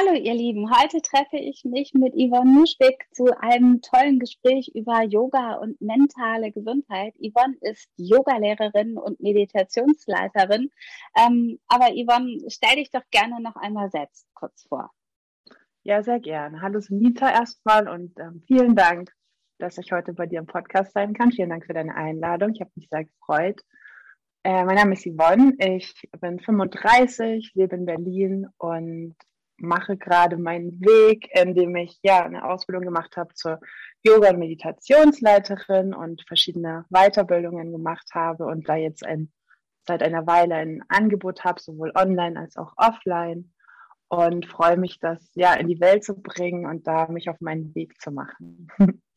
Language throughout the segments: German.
Hallo ihr Lieben, heute treffe ich mich mit Yvonne Nuschwig zu einem tollen Gespräch über Yoga und mentale Gesundheit. Yvonne ist Yogalehrerin und Meditationsleiterin. Ähm, aber Yvonne, stell dich doch gerne noch einmal selbst kurz vor. Ja, sehr gerne. Hallo Sunita erstmal und ähm, vielen Dank, dass ich heute bei dir im Podcast sein kann. Vielen Dank für deine Einladung. Ich habe mich sehr gefreut. Äh, mein Name ist Yvonne, ich bin 35, lebe in Berlin und mache gerade meinen Weg, indem ich ja eine Ausbildung gemacht habe zur Yoga- und Meditationsleiterin und verschiedene Weiterbildungen gemacht habe und da jetzt ein, seit einer Weile ein Angebot habe, sowohl online als auch offline und freue mich, das ja in die Welt zu bringen und da mich auf meinen Weg zu machen.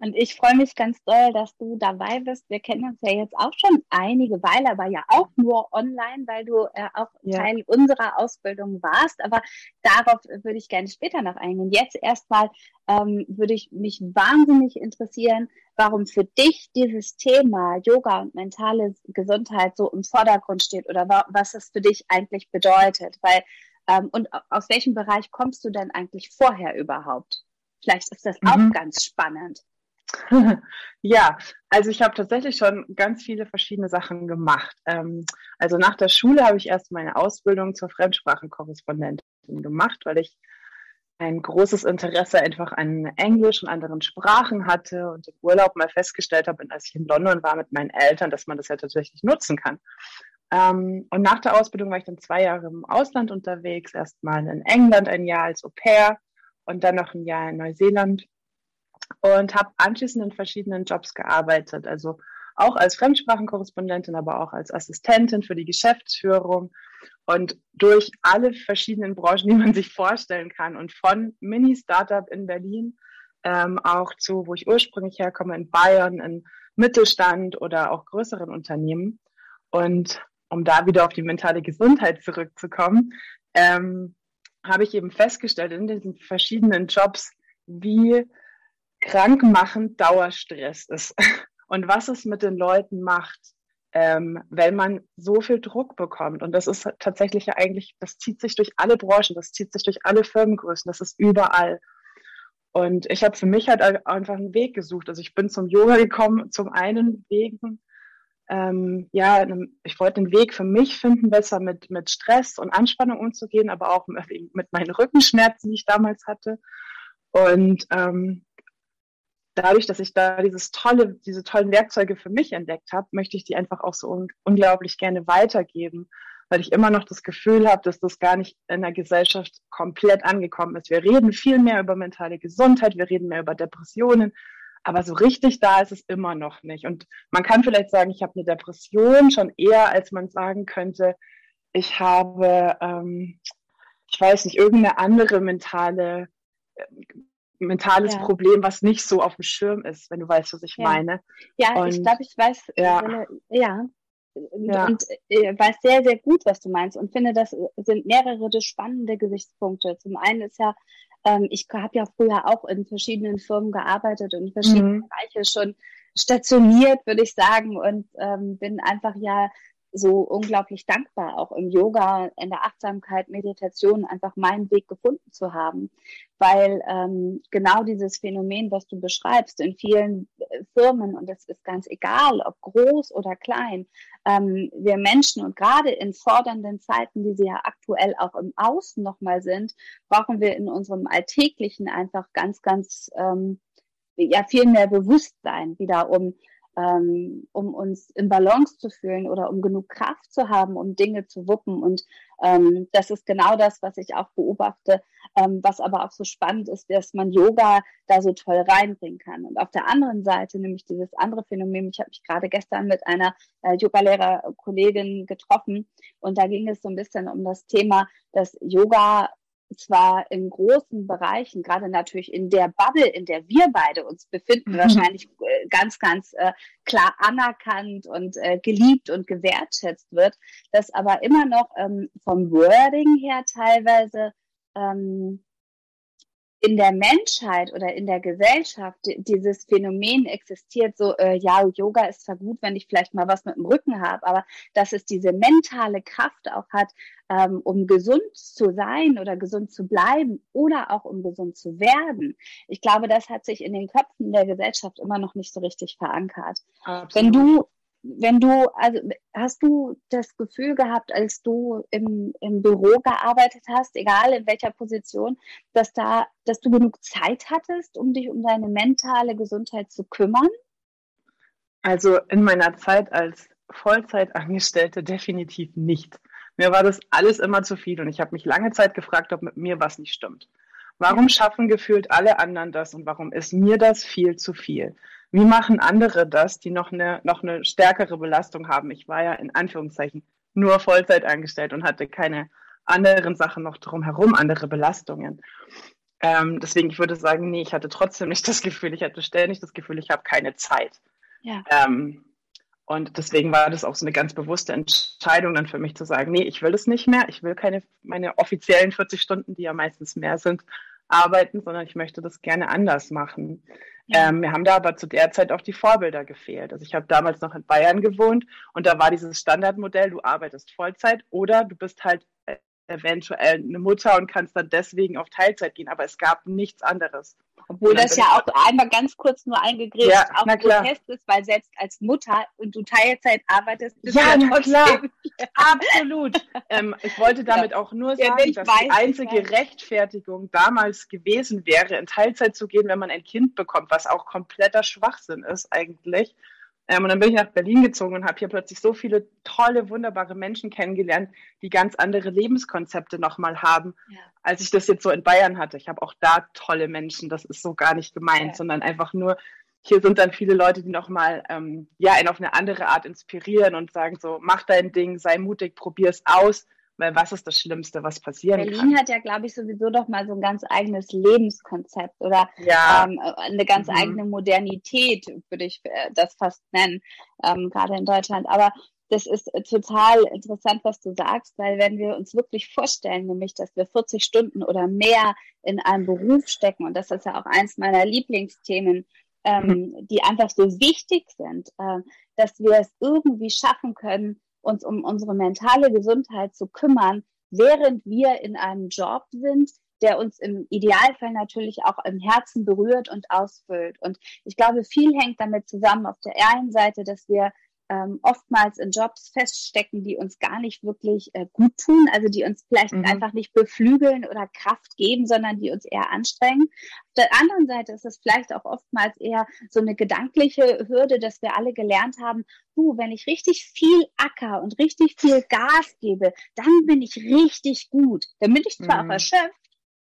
Und ich freue mich ganz doll, dass du dabei bist. Wir kennen uns ja jetzt auch schon einige Weile, aber ja auch nur online, weil du äh, auch ja. Teil unserer Ausbildung warst. Aber darauf würde ich gerne später noch eingehen. Jetzt erstmal ähm, würde ich mich wahnsinnig interessieren, warum für dich dieses Thema Yoga und mentale Gesundheit so im Vordergrund steht oder was es für dich eigentlich bedeutet. Weil ähm, und aus welchem Bereich kommst du denn eigentlich vorher überhaupt? Vielleicht ist das mhm. auch ganz spannend. ja, also ich habe tatsächlich schon ganz viele verschiedene Sachen gemacht. Ähm, also nach der Schule habe ich erst meine Ausbildung zur Fremdsprachenkorrespondentin gemacht, weil ich ein großes Interesse einfach an Englisch und anderen Sprachen hatte und im Urlaub mal festgestellt habe, als ich in London war mit meinen Eltern, dass man das ja tatsächlich nutzen kann. Ähm, und nach der Ausbildung war ich dann zwei Jahre im Ausland unterwegs, erstmal in England ein Jahr als Au pair und dann noch ein Jahr in Neuseeland und habe anschließend in verschiedenen Jobs gearbeitet. Also auch als Fremdsprachenkorrespondentin, aber auch als Assistentin für die Geschäftsführung und durch alle verschiedenen Branchen, die man sich vorstellen kann und von Mini-Startup in Berlin ähm, auch zu, wo ich ursprünglich herkomme, in Bayern, in Mittelstand oder auch größeren Unternehmen. Und um da wieder auf die mentale Gesundheit zurückzukommen, ähm, habe ich eben festgestellt in diesen verschiedenen Jobs, wie krankmachend Dauerstress ist und was es mit den Leuten macht, ähm, wenn man so viel Druck bekommt. Und das ist tatsächlich ja eigentlich, das zieht sich durch alle Branchen, das zieht sich durch alle Firmengrößen, das ist überall. Und ich habe für mich halt einfach einen Weg gesucht. Also ich bin zum Yoga gekommen, zum einen wegen, ähm, ja, ich wollte einen Weg für mich finden, besser mit, mit Stress und Anspannung umzugehen, aber auch mit meinen Rückenschmerzen, die ich damals hatte. Und ähm, dadurch, dass ich da dieses tolle, diese tollen Werkzeuge für mich entdeckt habe, möchte ich die einfach auch so un unglaublich gerne weitergeben, weil ich immer noch das Gefühl habe, dass das gar nicht in der Gesellschaft komplett angekommen ist. Wir reden viel mehr über mentale Gesundheit, wir reden mehr über Depressionen, aber so richtig da ist es immer noch nicht. Und man kann vielleicht sagen, ich habe eine Depression schon eher, als man sagen könnte, ich habe, ähm, ich weiß nicht, irgendeine andere mentale mentales ja. Problem, was nicht so auf dem Schirm ist, wenn du weißt, was ich ja. meine. Ja, und, ich glaube, ich weiß, ja. ja. Ja. Und äh, weiß sehr, sehr gut, was du meinst und finde, das sind mehrere spannende Gesichtspunkte. Zum einen ist ja, ähm, ich habe ja früher auch in verschiedenen Firmen gearbeitet und in verschiedenen mhm. Bereiche schon stationiert, würde ich sagen, und ähm, bin einfach ja so unglaublich dankbar, auch im Yoga, in der Achtsamkeit, Meditation einfach meinen Weg gefunden zu haben. Weil ähm, genau dieses Phänomen, was du beschreibst, in vielen äh, Firmen, und es ist ganz egal, ob groß oder klein, ähm, wir Menschen und gerade in fordernden Zeiten, wie sie ja aktuell auch im Außen nochmal sind, brauchen wir in unserem Alltäglichen einfach ganz, ganz ähm, ja viel mehr Bewusstsein wieder, um ähm, um uns in Balance zu fühlen oder um genug Kraft zu haben, um Dinge zu wuppen. Und ähm, das ist genau das, was ich auch beobachte, ähm, was aber auch so spannend ist, dass man Yoga da so toll reinbringen kann. Und auf der anderen Seite, nämlich dieses andere Phänomen, ich habe mich gerade gestern mit einer äh, Yoga-Lehrer-Kollegin getroffen und da ging es so ein bisschen um das Thema, dass Yoga zwar in großen Bereichen, gerade natürlich in der Bubble, in der wir beide uns befinden, mhm. wahrscheinlich äh, ganz, ganz äh, klar anerkannt und äh, geliebt und gewertschätzt wird, dass aber immer noch ähm, vom Wording her teilweise ähm, in der Menschheit oder in der Gesellschaft dieses Phänomen existiert, so, äh, ja, Yoga ist zwar gut, wenn ich vielleicht mal was mit dem Rücken habe, aber dass es diese mentale Kraft auch hat, ähm, um gesund zu sein oder gesund zu bleiben oder auch um gesund zu werden. Ich glaube, das hat sich in den Köpfen der Gesellschaft immer noch nicht so richtig verankert. Absolut. Wenn du wenn du, also hast du das Gefühl gehabt, als du im, im Büro gearbeitet hast, egal in welcher Position, dass da, dass du genug Zeit hattest, um dich um deine mentale Gesundheit zu kümmern? Also in meiner Zeit als Vollzeitangestellte definitiv nicht. Mir war das alles immer zu viel und ich habe mich lange Zeit gefragt, ob mit mir was nicht stimmt. Warum schaffen gefühlt alle anderen das und warum ist mir das viel zu viel? Wie machen andere das, die noch eine, noch eine stärkere Belastung haben? Ich war ja in Anführungszeichen nur Vollzeit angestellt und hatte keine anderen Sachen noch drumherum, andere Belastungen. Ähm, deswegen, ich würde sagen, nee, ich hatte trotzdem nicht das Gefühl, ich hatte ständig das Gefühl, ich habe keine Zeit. Ja. Ähm, und deswegen war das auch so eine ganz bewusste Entscheidung dann für mich zu sagen, nee, ich will das nicht mehr, ich will keine meine offiziellen 40 Stunden, die ja meistens mehr sind, arbeiten, sondern ich möchte das gerne anders machen. Ja. Ähm, wir haben da aber zu der Zeit auch die Vorbilder gefehlt. Also ich habe damals noch in Bayern gewohnt und da war dieses Standardmodell, du arbeitest Vollzeit oder du bist halt äh, eventuell eine Mutter und kannst dann deswegen auf Teilzeit gehen, aber es gab nichts anderes. Obwohl das ja auch einmal ganz kurz nur eingegriffen ja, auch Protest ist, weil selbst als Mutter und du Teilzeit arbeitest, bist ja, du ja klar. Absolut. ähm, ich wollte damit ja. auch nur sagen, ja, dass weiß, die einzige Rechtfertigung damals gewesen wäre, in Teilzeit zu gehen, wenn man ein Kind bekommt, was auch kompletter Schwachsinn ist eigentlich. Ähm, und dann bin ich nach Berlin gezogen und habe hier plötzlich so viele tolle, wunderbare Menschen kennengelernt, die ganz andere Lebenskonzepte nochmal haben, ja. als ich das jetzt so in Bayern hatte. Ich habe auch da tolle Menschen, das ist so gar nicht gemeint, ja. sondern einfach nur, hier sind dann viele Leute, die nochmal ähm, ja, einen auf eine andere Art inspirieren und sagen so, mach dein Ding, sei mutig, probier es aus weil was ist das Schlimmste, was passieren Berlin kann? Berlin hat ja, glaube ich, sowieso doch mal so ein ganz eigenes Lebenskonzept oder ja. ähm, eine ganz mhm. eigene Modernität, würde ich äh, das fast nennen, ähm, gerade in Deutschland. Aber das ist total interessant, was du sagst, weil wenn wir uns wirklich vorstellen, nämlich, dass wir 40 Stunden oder mehr in einem Beruf stecken, und das ist ja auch eins meiner Lieblingsthemen, ähm, mhm. die einfach so wichtig sind, äh, dass wir es irgendwie schaffen können, uns um unsere mentale Gesundheit zu kümmern, während wir in einem Job sind, der uns im Idealfall natürlich auch im Herzen berührt und ausfüllt. Und ich glaube, viel hängt damit zusammen auf der einen Seite, dass wir ähm, oftmals in Jobs feststecken, die uns gar nicht wirklich äh, gut tun, also die uns vielleicht mhm. einfach nicht beflügeln oder Kraft geben, sondern die uns eher anstrengen. Auf der anderen Seite ist es vielleicht auch oftmals eher so eine gedankliche Hürde, dass wir alle gelernt haben, du, wenn ich richtig viel Acker und richtig viel Gas gebe, dann bin ich richtig gut. Dann bin ich zwar mhm. auch erschöpft,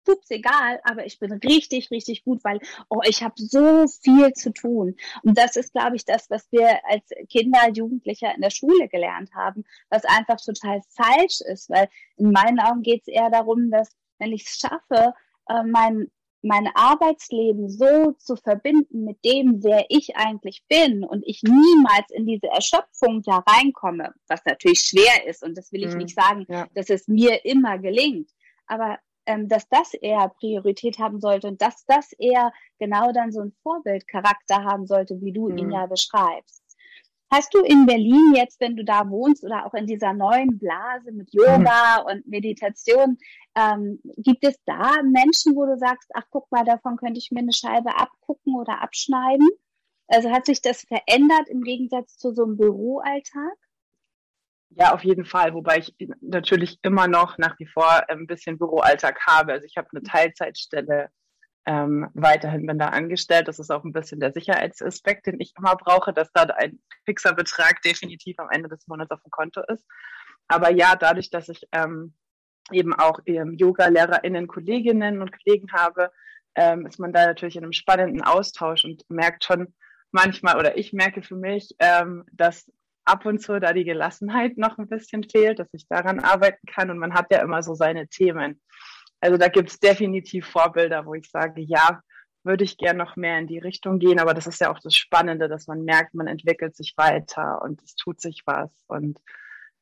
pups egal, aber ich bin richtig, richtig gut, weil oh, ich habe so viel zu tun. Und das ist, glaube ich, das, was wir als Kinder, Jugendlicher in der Schule gelernt haben, was einfach total falsch ist, weil in meinen Augen geht es eher darum, dass wenn ich es schaffe, äh, mein mein Arbeitsleben so zu verbinden mit dem, wer ich eigentlich bin und ich niemals in diese Erschöpfung da reinkomme, was natürlich schwer ist und das will ich mhm, nicht sagen, ja. dass es mir immer gelingt. Aber ähm, dass das eher Priorität haben sollte und dass das eher genau dann so ein Vorbildcharakter haben sollte, wie du mhm. ihn ja beschreibst. Hast du in Berlin jetzt, wenn du da wohnst oder auch in dieser neuen Blase mit Yoga mhm. und Meditation, ähm, gibt es da Menschen, wo du sagst, ach guck mal, davon könnte ich mir eine Scheibe abgucken oder abschneiden? Also hat sich das verändert im Gegensatz zu so einem Büroalltag? Ja, auf jeden Fall, wobei ich natürlich immer noch nach wie vor ein bisschen Büroalltag habe. Also ich habe eine Teilzeitstelle, ähm, weiterhin bin da angestellt. Das ist auch ein bisschen der Sicherheitsaspekt, den ich immer brauche, dass da ein fixer Betrag definitiv am Ende des Monats auf dem Konto ist. Aber ja, dadurch, dass ich ähm, eben auch ähm, Yoga-LehrerInnen, Kolleginnen und Kollegen habe, ähm, ist man da natürlich in einem spannenden Austausch und merkt schon manchmal, oder ich merke für mich, ähm, dass ab und zu da die Gelassenheit noch ein bisschen fehlt, dass ich daran arbeiten kann. Und man hat ja immer so seine Themen. Also da gibt es definitiv Vorbilder, wo ich sage, ja, würde ich gern noch mehr in die Richtung gehen, aber das ist ja auch das Spannende, dass man merkt, man entwickelt sich weiter und es tut sich was und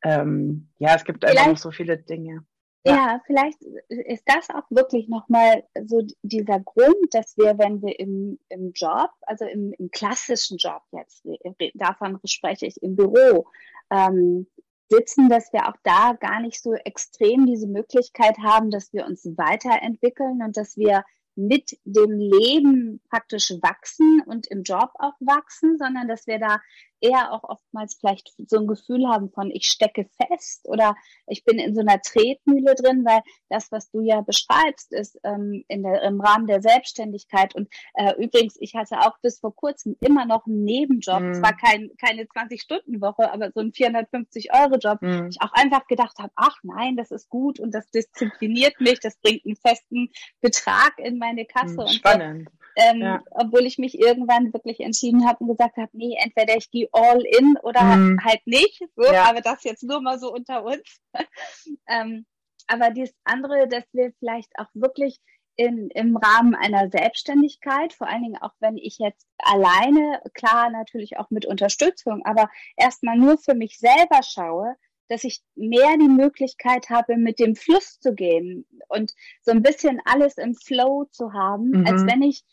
ähm, ja, es gibt einfach noch so viele Dinge. Ja. vielleicht ist das auch wirklich nochmal so dieser Grund, dass wir, wenn wir im, im Job, also im, im klassischen Job jetzt, davon spreche ich im Büro, ähm, sitzen, dass wir auch da gar nicht so extrem diese Möglichkeit haben, dass wir uns weiterentwickeln und dass wir mit dem Leben praktisch wachsen und im Job auch wachsen, sondern dass wir da eher auch oftmals vielleicht so ein Gefühl haben von, ich stecke fest oder ich bin in so einer Tretmühle drin, weil das, was du ja beschreibst, ist ähm, in der, im Rahmen der Selbstständigkeit. Und äh, übrigens, ich hatte auch bis vor kurzem immer noch einen Nebenjob. Mhm. Zwar kein, keine 20-Stunden-Woche, aber so ein 450-Euro-Job. Mhm. Ich auch einfach gedacht habe, ach nein, das ist gut und das diszipliniert mich, das bringt einen festen Betrag in meine Kasse. Mhm, spannend. Und ähm, ja. obwohl ich mich irgendwann wirklich entschieden habe und gesagt habe, nee, entweder ich gehe all in oder mhm. halt nicht. So, ja. aber das jetzt nur mal so unter uns. ähm, aber das andere, dass wir vielleicht auch wirklich in, im Rahmen einer Selbstständigkeit, vor allen Dingen auch wenn ich jetzt alleine, klar natürlich auch mit Unterstützung, aber erstmal nur für mich selber schaue, dass ich mehr die Möglichkeit habe, mit dem Fluss zu gehen und so ein bisschen alles im Flow zu haben, mhm. als wenn ich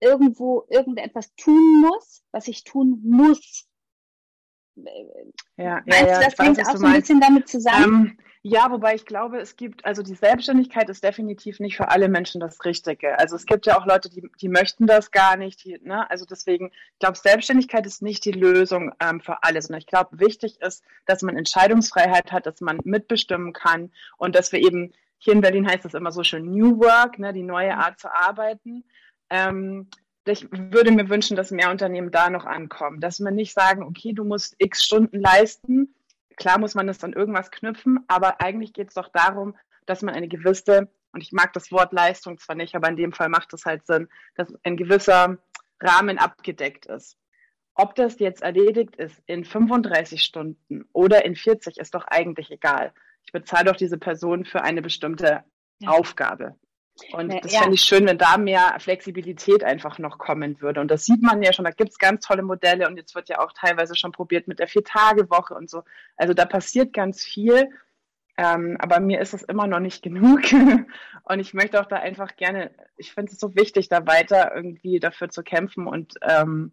irgendwo irgendetwas tun muss, was ich tun muss. Ja, Meinst ja, du, das hängt auch so ein bisschen damit zusammen? Ähm, ja, wobei ich glaube, es gibt, also die Selbstständigkeit ist definitiv nicht für alle Menschen das Richtige. Also es gibt ja auch Leute, die, die möchten das gar nicht. Die, ne? Also deswegen, ich glaube, Selbstständigkeit ist nicht die Lösung ähm, für alles. Und ich glaube, wichtig ist, dass man Entscheidungsfreiheit hat, dass man mitbestimmen kann und dass wir eben, hier in Berlin heißt das immer so schön New Work, ne, die neue Art zu arbeiten. Ähm, ich würde mir wünschen, dass mehr Unternehmen da noch ankommen, dass man nicht sagen, okay, du musst x Stunden leisten. Klar muss man das dann irgendwas knüpfen, aber eigentlich geht es doch darum, dass man eine gewisse, und ich mag das Wort Leistung zwar nicht, aber in dem Fall macht es halt Sinn, dass ein gewisser Rahmen abgedeckt ist. Ob das jetzt erledigt ist in 35 Stunden oder in 40, ist doch eigentlich egal. Ich bezahle doch diese Person für eine bestimmte ja. Aufgabe. Und das ja. fände ich schön, wenn da mehr Flexibilität einfach noch kommen würde. Und das sieht man ja schon, da gibt es ganz tolle Modelle und jetzt wird ja auch teilweise schon probiert mit der Vier-Tage-Woche und so. Also da passiert ganz viel, ähm, aber mir ist es immer noch nicht genug. und ich möchte auch da einfach gerne, ich finde es so wichtig, da weiter irgendwie dafür zu kämpfen und ähm,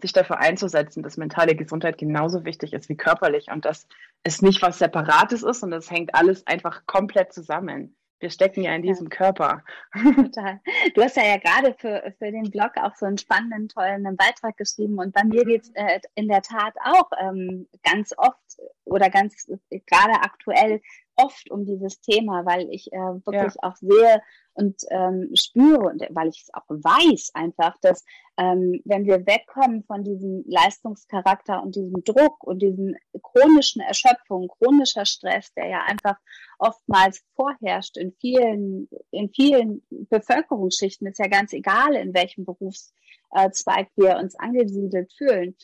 sich dafür einzusetzen, dass mentale Gesundheit genauso wichtig ist wie körperlich und dass es nicht was Separates ist und es hängt alles einfach komplett zusammen. Wir stecken ja in diesem ja. Körper. Total. Du hast ja, ja gerade für, für den Blog auch so einen spannenden, tollen Beitrag geschrieben. Und bei mir geht es äh, in der Tat auch ähm, ganz oft oder ganz äh, gerade aktuell oft um dieses Thema, weil ich äh, wirklich ja. auch sehe und ähm, spüre und weil ich es auch weiß einfach, dass ähm, wenn wir wegkommen von diesem Leistungscharakter und diesem Druck und diesen chronischen Erschöpfung, chronischer Stress, der ja einfach oftmals vorherrscht in vielen, in vielen Bevölkerungsschichten, ist ja ganz egal, in welchem Berufszweig wir uns angesiedelt fühlen,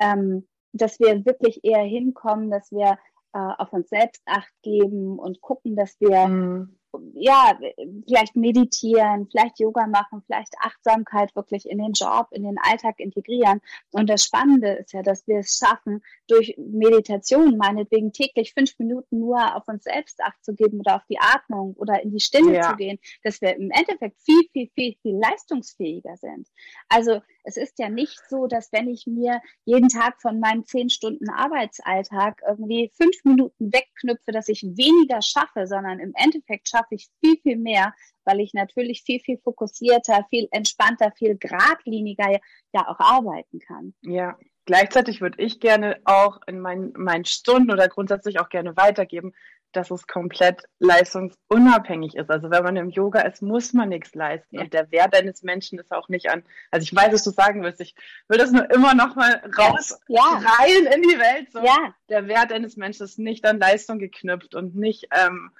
ähm, dass wir wirklich eher hinkommen, dass wir auf uns selbst acht geben und gucken, dass wir mhm ja, vielleicht meditieren, vielleicht Yoga machen, vielleicht Achtsamkeit wirklich in den Job, in den Alltag integrieren. Und das Spannende ist ja, dass wir es schaffen, durch Meditation meinetwegen täglich fünf Minuten nur auf uns selbst Acht zu geben oder auf die Atmung oder in die Stille ja. zu gehen, dass wir im Endeffekt viel, viel, viel, viel leistungsfähiger sind. Also es ist ja nicht so, dass wenn ich mir jeden Tag von meinem zehn Stunden Arbeitsalltag irgendwie fünf Minuten wegknüpfe, dass ich weniger schaffe, sondern im Endeffekt schaffe ich viel, viel mehr, weil ich natürlich viel, viel fokussierter, viel entspannter, viel geradliniger ja auch arbeiten kann. Ja, Gleichzeitig würde ich gerne auch in meinen, meinen Stunden oder grundsätzlich auch gerne weitergeben, dass es komplett leistungsunabhängig ist. Also wenn man im Yoga ist, muss man nichts leisten. Ja. Und der Wert eines Menschen ist auch nicht an. Also ich weiß, was du sagen willst. Ich will das nur immer noch mal raus ja. rein in die Welt. So. Ja. Der Wert eines Menschen ist nicht an Leistung geknüpft und nicht ähm,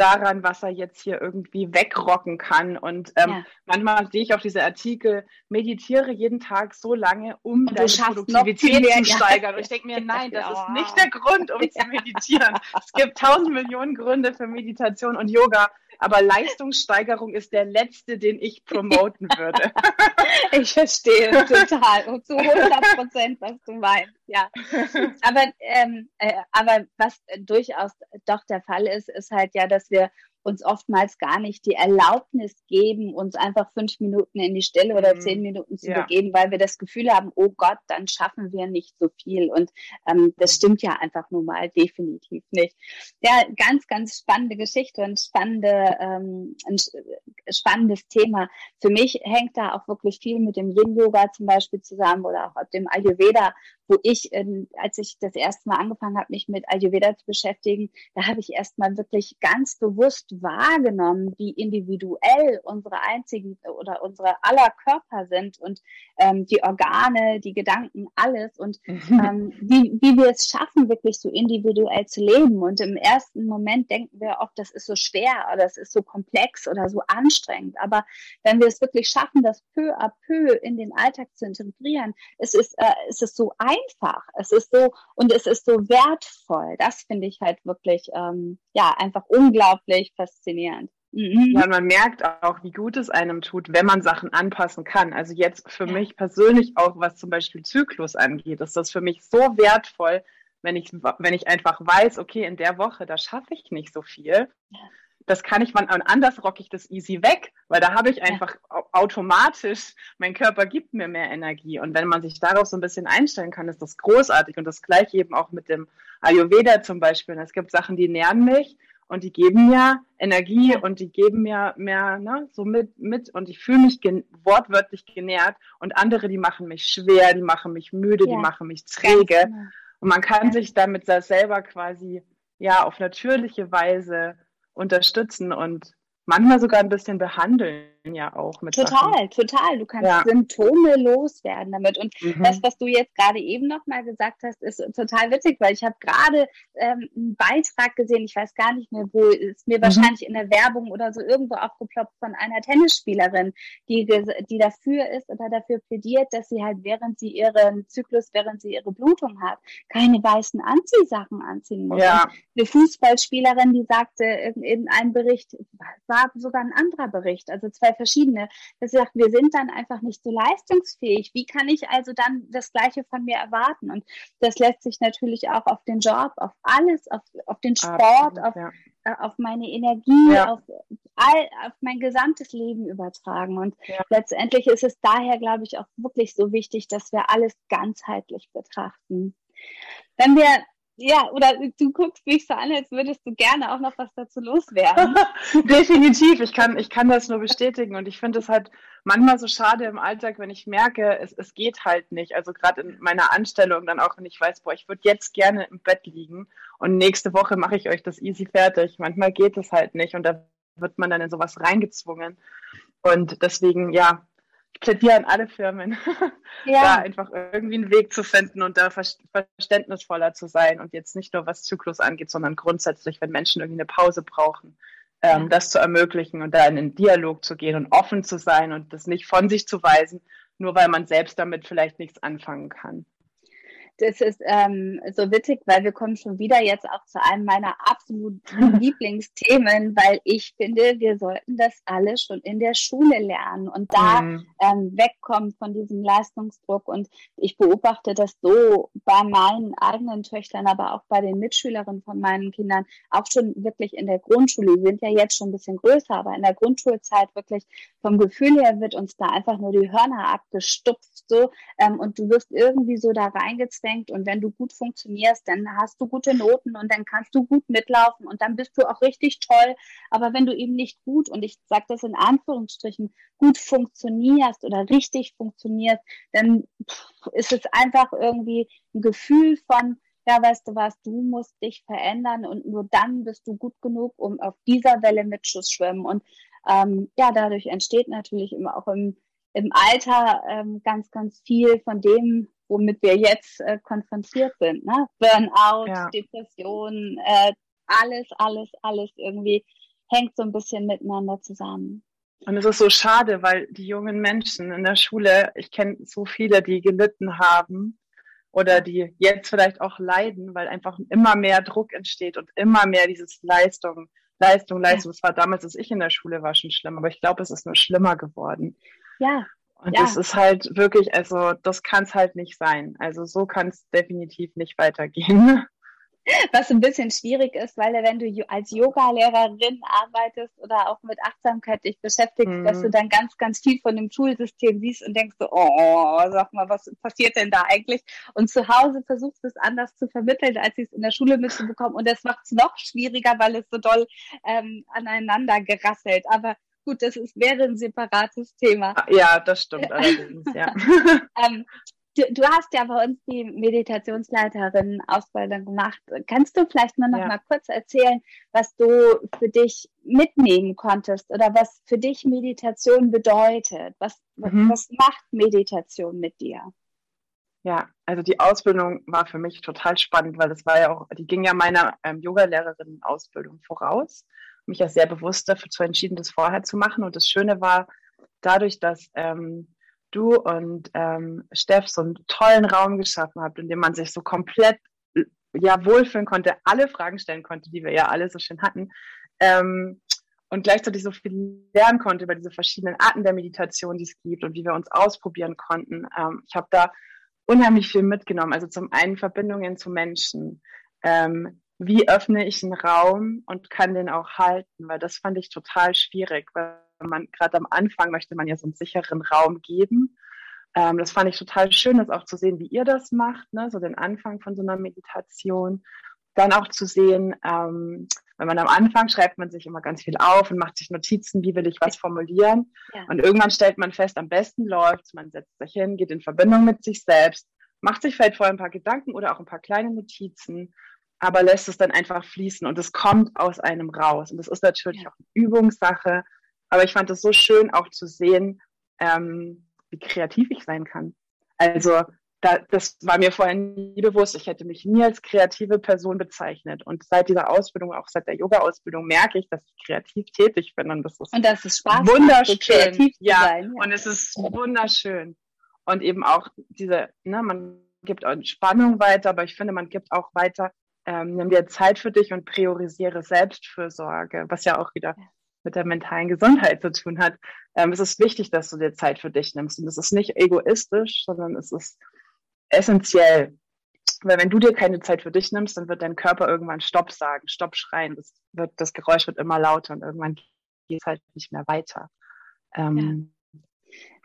daran, was er jetzt hier irgendwie wegrocken kann. Und ähm, ja. manchmal sehe ich auch diese Artikel, meditiere jeden Tag so lange, um deine Produktivität zu steigern. Ja. Und ich denke mir, nein, das ist nicht der Grund, um zu meditieren. es gibt tausend Millionen Gründe für Meditation und Yoga aber Leistungssteigerung ist der letzte, den ich promoten würde. ich verstehe total und zu 100 Prozent, was du meinst. Ja, aber ähm, äh, aber was durchaus doch der Fall ist, ist halt ja, dass wir uns oftmals gar nicht die Erlaubnis geben, uns einfach fünf Minuten in die Stille oder mhm. zehn Minuten zu ja. begeben, weil wir das Gefühl haben, oh Gott, dann schaffen wir nicht so viel. Und ähm, das stimmt ja einfach nun mal definitiv nicht. Ja, ganz, ganz spannende Geschichte und spannende, ähm, ein spannendes Thema. Für mich hängt da auch wirklich viel mit dem Yin-Yoga zum Beispiel zusammen oder auch dem Ayurveda, wo ich, ähm, als ich das erste Mal angefangen habe, mich mit Ayurveda zu beschäftigen, da habe ich erst mal wirklich ganz bewusst wahrgenommen, wie individuell unsere einzigen oder unsere aller Körper sind und ähm, die Organe, die Gedanken, alles und mhm. ähm, wie, wie wir es schaffen, wirklich so individuell zu leben. Und im ersten Moment denken wir oft, das ist so schwer oder das ist so komplex oder so anstrengend. Aber wenn wir es wirklich schaffen, das peu à peu in den Alltag zu integrieren, es ist, äh, es ist so einfach einfach. Es ist so und es ist so wertvoll. Das finde ich halt wirklich ähm, ja einfach unglaublich faszinierend. Mhm. Ja, man merkt auch, wie gut es einem tut, wenn man Sachen anpassen kann. Also jetzt für ja. mich persönlich auch, was zum Beispiel Zyklus angeht, ist das für mich so wertvoll, wenn ich, wenn ich einfach weiß, okay, in der Woche, da schaffe ich nicht so viel. Ja das kann ich, wann anders rocke ich das easy weg, weil da habe ich einfach ja. automatisch, mein Körper gibt mir mehr Energie. Und wenn man sich darauf so ein bisschen einstellen kann, ist das großartig. Und das gleiche eben auch mit dem Ayurveda zum Beispiel. Es gibt Sachen, die nähren mich und die geben mir Energie und die geben mir mehr, ne, so mit, mit und ich fühle mich gen wortwörtlich genährt und andere, die machen mich schwer, die machen mich müde, ja. die machen mich träge. Genau. Und man kann ja. sich damit selber quasi, ja, auf natürliche Weise unterstützen und manchmal sogar ein bisschen behandeln ja auch mit Total, Sachen. total. Du kannst ja. Symptome loswerden damit. Und mhm. das, was du jetzt gerade eben nochmal gesagt hast, ist total witzig, weil ich habe gerade ähm, einen Beitrag gesehen, ich weiß gar nicht mehr, wo, ist mir mhm. wahrscheinlich in der Werbung oder so irgendwo aufgeploppt von einer Tennisspielerin, die, die dafür ist oder dafür plädiert, dass sie halt während sie ihren Zyklus, während sie ihre Blutung hat, keine weißen Anziehsachen anziehen muss. Ja. Eine Fußballspielerin, die sagte in, in einem Bericht, war sogar ein anderer Bericht, also zwei zwei verschiedene, dass sie sagt, wir sind dann einfach nicht so leistungsfähig. Wie kann ich also dann das Gleiche von mir erwarten? Und das lässt sich natürlich auch auf den Job, auf alles, auf, auf den Sport, Absolut, auf, ja. äh, auf meine Energie, ja. auf, all, auf mein gesamtes Leben übertragen. Und ja. letztendlich ist es daher, glaube ich, auch wirklich so wichtig, dass wir alles ganzheitlich betrachten. Wenn wir ja, oder du guckst mich so an, als würdest du gerne auch noch was dazu loswerden. Definitiv, ich kann, ich kann das nur bestätigen und ich finde es halt manchmal so schade im Alltag, wenn ich merke, es, es geht halt nicht. Also gerade in meiner Anstellung dann auch, wenn ich weiß, boah, ich würde jetzt gerne im Bett liegen und nächste Woche mache ich euch das easy fertig. Manchmal geht es halt nicht und da wird man dann in sowas reingezwungen. Und deswegen, ja, plädiere an alle Firmen, ja. da einfach irgendwie einen Weg zu finden und da verständnisvoller zu sein und jetzt nicht nur was Zyklus angeht, sondern grundsätzlich, wenn Menschen irgendwie eine Pause brauchen, ähm, ja. das zu ermöglichen und da in den Dialog zu gehen und offen zu sein und das nicht von sich zu weisen, nur weil man selbst damit vielleicht nichts anfangen kann das ist ähm, so witzig, weil wir kommen schon wieder jetzt auch zu einem meiner absoluten Lieblingsthemen, weil ich finde, wir sollten das alle schon in der Schule lernen und da mhm. ähm, wegkommen von diesem Leistungsdruck. Und ich beobachte das so bei meinen eigenen Töchtern, aber auch bei den Mitschülerinnen von meinen Kindern, auch schon wirklich in der Grundschule. Die sind ja jetzt schon ein bisschen größer, aber in der Grundschulzeit wirklich vom Gefühl her wird uns da einfach nur die Hörner abgestupft so ähm, und du wirst irgendwie so da reingezwängt anfängt und wenn du gut funktionierst, dann hast du gute Noten und dann kannst du gut mitlaufen und dann bist du auch richtig toll. Aber wenn du eben nicht gut, und ich sage das in Anführungsstrichen, gut funktionierst oder richtig funktionierst, dann ist es einfach irgendwie ein Gefühl von, ja, weißt du was, du musst dich verändern und nur dann bist du gut genug, um auf dieser Welle mitzuschwimmen. Und ähm, ja, dadurch entsteht natürlich immer auch im, im Alter ähm, ganz, ganz viel von dem, womit wir jetzt äh, konfrontiert sind. Ne? Burnout, ja. Depression, äh, alles, alles, alles irgendwie hängt so ein bisschen miteinander zusammen. Und es ist so schade, weil die jungen Menschen in der Schule, ich kenne so viele, die gelitten haben oder die jetzt vielleicht auch leiden, weil einfach immer mehr Druck entsteht und immer mehr dieses Leistung, Leistung, Leistung. Es ja. war damals, als ich in der Schule war, schon schlimm, aber ich glaube, es ist nur schlimmer geworden. Ja. Und ja. das ist halt wirklich, also das kann es halt nicht sein. Also so kann es definitiv nicht weitergehen. Was ein bisschen schwierig ist, weil wenn du als Yoga-Lehrerin arbeitest oder auch mit Achtsamkeit dich beschäftigst, mhm. dass du dann ganz, ganz viel von dem Schulsystem siehst und denkst so, oh, sag mal, was passiert denn da eigentlich? Und zu Hause versuchst du es anders zu vermitteln, als sie es in der Schule mitzubekommen. Und das macht es noch schwieriger, weil es so doll ähm, aneinander gerasselt. Aber gut, das ist, wäre ein separates Thema. Ja, das stimmt allerdings, ja. ähm, Du, du, hast ja bei uns die Meditationsleiterin Ausbildung gemacht. Kannst du vielleicht nur noch ja. mal kurz erzählen, was du für dich mitnehmen konntest oder was für dich Meditation bedeutet? Was, mhm. was macht Meditation mit dir? Ja, also die Ausbildung war für mich total spannend, weil das war ja auch, die ging ja meiner ähm, Yoga-Lehrerinnen-Ausbildung voraus. Mich ja sehr bewusst dafür entschieden, das vorher zu machen. Und das Schöne war, dadurch, dass ähm, du und ähm, Steff so einen tollen Raum geschaffen habt, in dem man sich so komplett ja wohlfühlen konnte, alle Fragen stellen konnte, die wir ja alle so schön hatten. Ähm, und gleichzeitig so viel lernen konnte über diese verschiedenen Arten der Meditation, die es gibt und wie wir uns ausprobieren konnten. Ähm, ich habe da unheimlich viel mitgenommen. Also zum einen Verbindungen zu Menschen. Ähm, wie öffne ich einen Raum und kann den auch halten? Weil das fand ich total schwierig, weil man gerade am Anfang möchte man ja so einen sicheren Raum geben. Ähm, das fand ich total schön, das auch zu sehen, wie ihr das macht, ne? so den Anfang von so einer Meditation. Dann auch zu sehen, ähm, wenn man am Anfang schreibt man sich immer ganz viel auf und macht sich Notizen, wie will ich was formulieren. Ja. Und irgendwann stellt man fest, am besten läuft man setzt sich hin, geht in Verbindung mit sich selbst, macht sich vielleicht vorher ein paar Gedanken oder auch ein paar kleine Notizen, aber lässt es dann einfach fließen und es kommt aus einem raus. Und das ist natürlich auch eine Übungssache aber ich fand es so schön auch zu sehen, ähm, wie kreativ ich sein kann. Also da, das war mir vorher nie bewusst. Ich hätte mich nie als kreative Person bezeichnet. Und seit dieser Ausbildung, auch seit der Yoga-Ausbildung, merke ich, dass ich kreativ tätig bin. Und das ist, und das ist Spaß wunderschön. Macht, so kreativ ja. Sein, ja, und es ist wunderschön. Und eben auch diese, ne, man gibt Entspannung weiter, aber ich finde, man gibt auch weiter, ähm, nimm dir Zeit für dich und priorisiere Selbstfürsorge, was ja auch wieder mit der mentalen Gesundheit zu tun hat, ähm, es ist wichtig, dass du dir Zeit für dich nimmst. Und es ist nicht egoistisch, sondern es ist essentiell. Weil wenn du dir keine Zeit für dich nimmst, dann wird dein Körper irgendwann Stopp sagen, Stopp schreien. Das, wird, das Geräusch wird immer lauter und irgendwann geht es halt nicht mehr weiter. Ähm,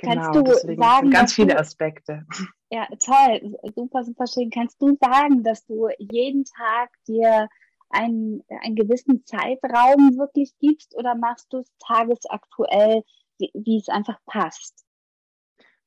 ja. Kannst genau, du sagen, ganz viele Aspekte. Ja, toll, super, super schön. Kannst du sagen, dass du jeden Tag dir einen, einen gewissen Zeitraum wirklich gibst oder machst du es tagesaktuell, wie, wie es einfach passt?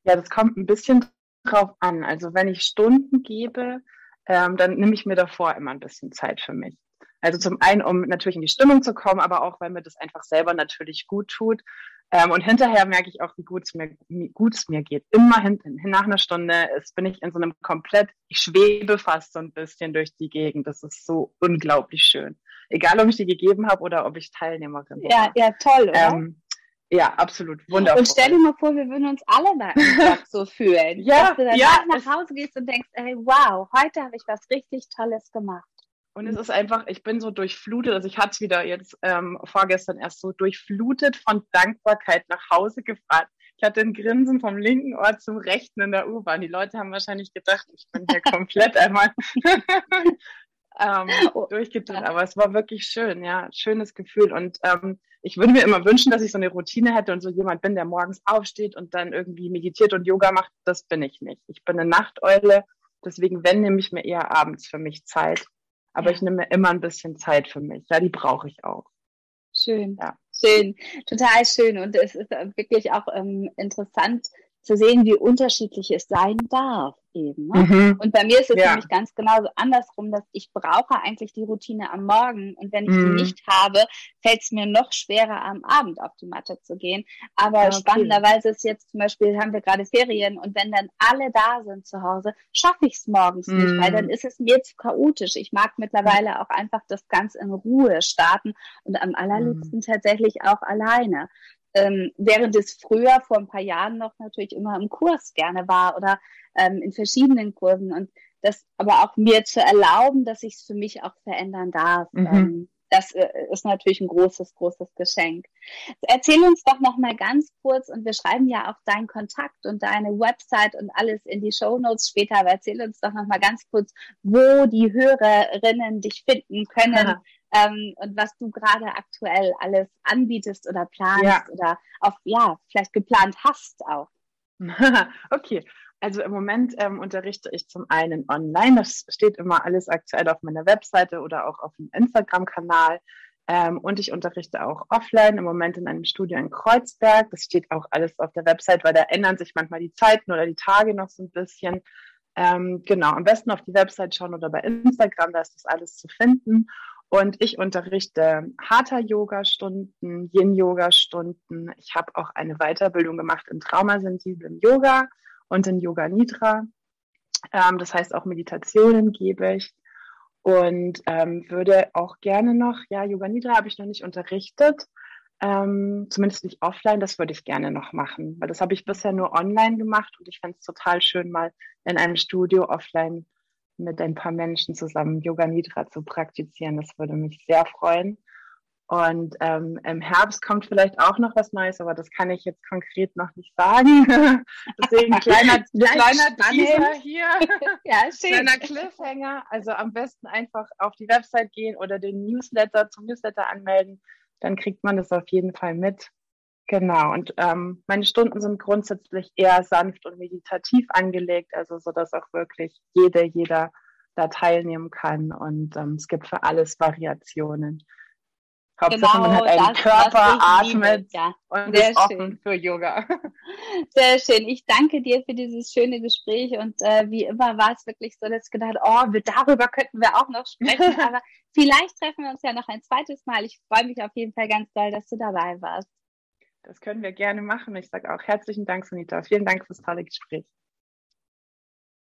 Ja, das kommt ein bisschen drauf an. Also wenn ich Stunden gebe, ähm, dann nehme ich mir davor immer ein bisschen Zeit für mich. Also zum einen, um natürlich in die Stimmung zu kommen, aber auch, weil mir das einfach selber natürlich gut tut. Ähm, und hinterher merke ich auch, wie gut es mir, gut es mir geht. Immer hinten, nach einer Stunde ist, bin ich in so einem komplett, ich schwebe fast so ein bisschen durch die Gegend. Das ist so unglaublich schön. Egal, ob ich die gegeben habe oder ob ich Teilnehmerin bin. Ja, ja, toll, oder? Ähm, ja, absolut. Wundervoll. Und stell dir mal vor, wir würden uns alle da so fühlen. ja, dass du dann ja, nach Hause gehst und denkst, hey, wow, heute habe ich was richtig Tolles gemacht. Und es ist einfach, ich bin so durchflutet, also ich hatte es wieder jetzt ähm, vorgestern erst so durchflutet von Dankbarkeit nach Hause gefahren. Ich hatte ein Grinsen vom linken Ohr zum rechten in der U-Bahn. Die Leute haben wahrscheinlich gedacht, ich bin hier komplett einmal ähm, oh. durchgedreht. Aber es war wirklich schön, ja, schönes Gefühl. Und ähm, ich würde mir immer wünschen, dass ich so eine Routine hätte und so jemand bin, der morgens aufsteht und dann irgendwie meditiert und Yoga macht. Das bin ich nicht. Ich bin eine Nachteule. Deswegen, nehme ich mir eher abends für mich Zeit aber ja. ich nehme immer ein bisschen Zeit für mich. Ja, die brauche ich auch. Schön. Ja. Schön. Total schön. Und es ist wirklich auch ähm, interessant zu sehen, wie unterschiedlich es sein darf eben. Ne? Mhm. Und bei mir ist es ja. nämlich ganz genauso andersrum, dass ich brauche eigentlich die Routine am Morgen und wenn ich mhm. die nicht habe, fällt es mir noch schwerer am Abend auf die Matte zu gehen. Aber okay. spannenderweise ist jetzt zum Beispiel, haben wir gerade Ferien und wenn dann alle da sind zu Hause, schaffe ich es morgens mhm. nicht, weil dann mhm. ist es mir zu chaotisch. Ich mag mittlerweile auch einfach das ganz in Ruhe starten und am allerliebsten mhm. tatsächlich auch alleine ähm, während es früher vor ein paar Jahren noch natürlich immer im Kurs gerne war oder ähm, in verschiedenen Kursen und das aber auch mir zu erlauben, dass ich es für mich auch verändern darf. Mhm. Ähm, das äh, ist natürlich ein großes, großes Geschenk. Erzähl uns doch noch mal ganz kurz und wir schreiben ja auch deinen Kontakt und deine Website und alles in die Show Notes später, aber erzähl uns doch noch mal ganz kurz, wo die Hörerinnen dich finden können. Ähm, und was du gerade aktuell alles anbietest oder planst ja. oder auch, ja, vielleicht geplant hast auch. okay, also im Moment ähm, unterrichte ich zum einen online, das steht immer alles aktuell auf meiner Webseite oder auch auf dem Instagram-Kanal. Ähm, und ich unterrichte auch offline, im Moment in einem Studio in Kreuzberg. Das steht auch alles auf der Website, weil da ändern sich manchmal die Zeiten oder die Tage noch so ein bisschen. Ähm, genau, am besten auf die Website schauen oder bei Instagram, da ist das alles zu finden. Und ich unterrichte Hatha-Yoga-Stunden, Yin-Yoga-Stunden. Ich habe auch eine Weiterbildung gemacht in traumasensiblem Yoga und in Yoga Nidra. Ähm, das heißt, auch Meditationen gebe ich und ähm, würde auch gerne noch, ja, Yoga Nidra habe ich noch nicht unterrichtet, ähm, zumindest nicht offline, das würde ich gerne noch machen, weil das habe ich bisher nur online gemacht und ich fände es total schön, mal in einem Studio offline mit ein paar Menschen zusammen Yoga Nidra zu praktizieren. Das würde mich sehr freuen. Und ähm, im Herbst kommt vielleicht auch noch was Neues, aber das kann ich jetzt konkret noch nicht sagen. Deswegen kleiner, kleiner Teaser hier, ja, schön. kleiner Cliffhanger. Also am besten einfach auf die Website gehen oder den Newsletter zum Newsletter anmelden. Dann kriegt man das auf jeden Fall mit. Genau. Und ähm, meine Stunden sind grundsätzlich eher sanft und meditativ angelegt, also so dass auch wirklich jede, jeder da teilnehmen kann. Und ähm, es gibt für alles Variationen. Hauptsache genau, man hat einen das, Körper, atmet ja. und Sehr ist offen schön. für Yoga. Sehr schön. Ich danke dir für dieses schöne Gespräch und äh, wie immer war es wirklich so, dass ich gedacht oh, wir, darüber könnten wir auch noch sprechen, aber vielleicht treffen wir uns ja noch ein zweites Mal. Ich freue mich auf jeden Fall ganz doll, dass du dabei warst. Das können wir gerne machen. Ich sage auch herzlichen Dank, Sunita. Vielen Dank fürs tolle Gespräch.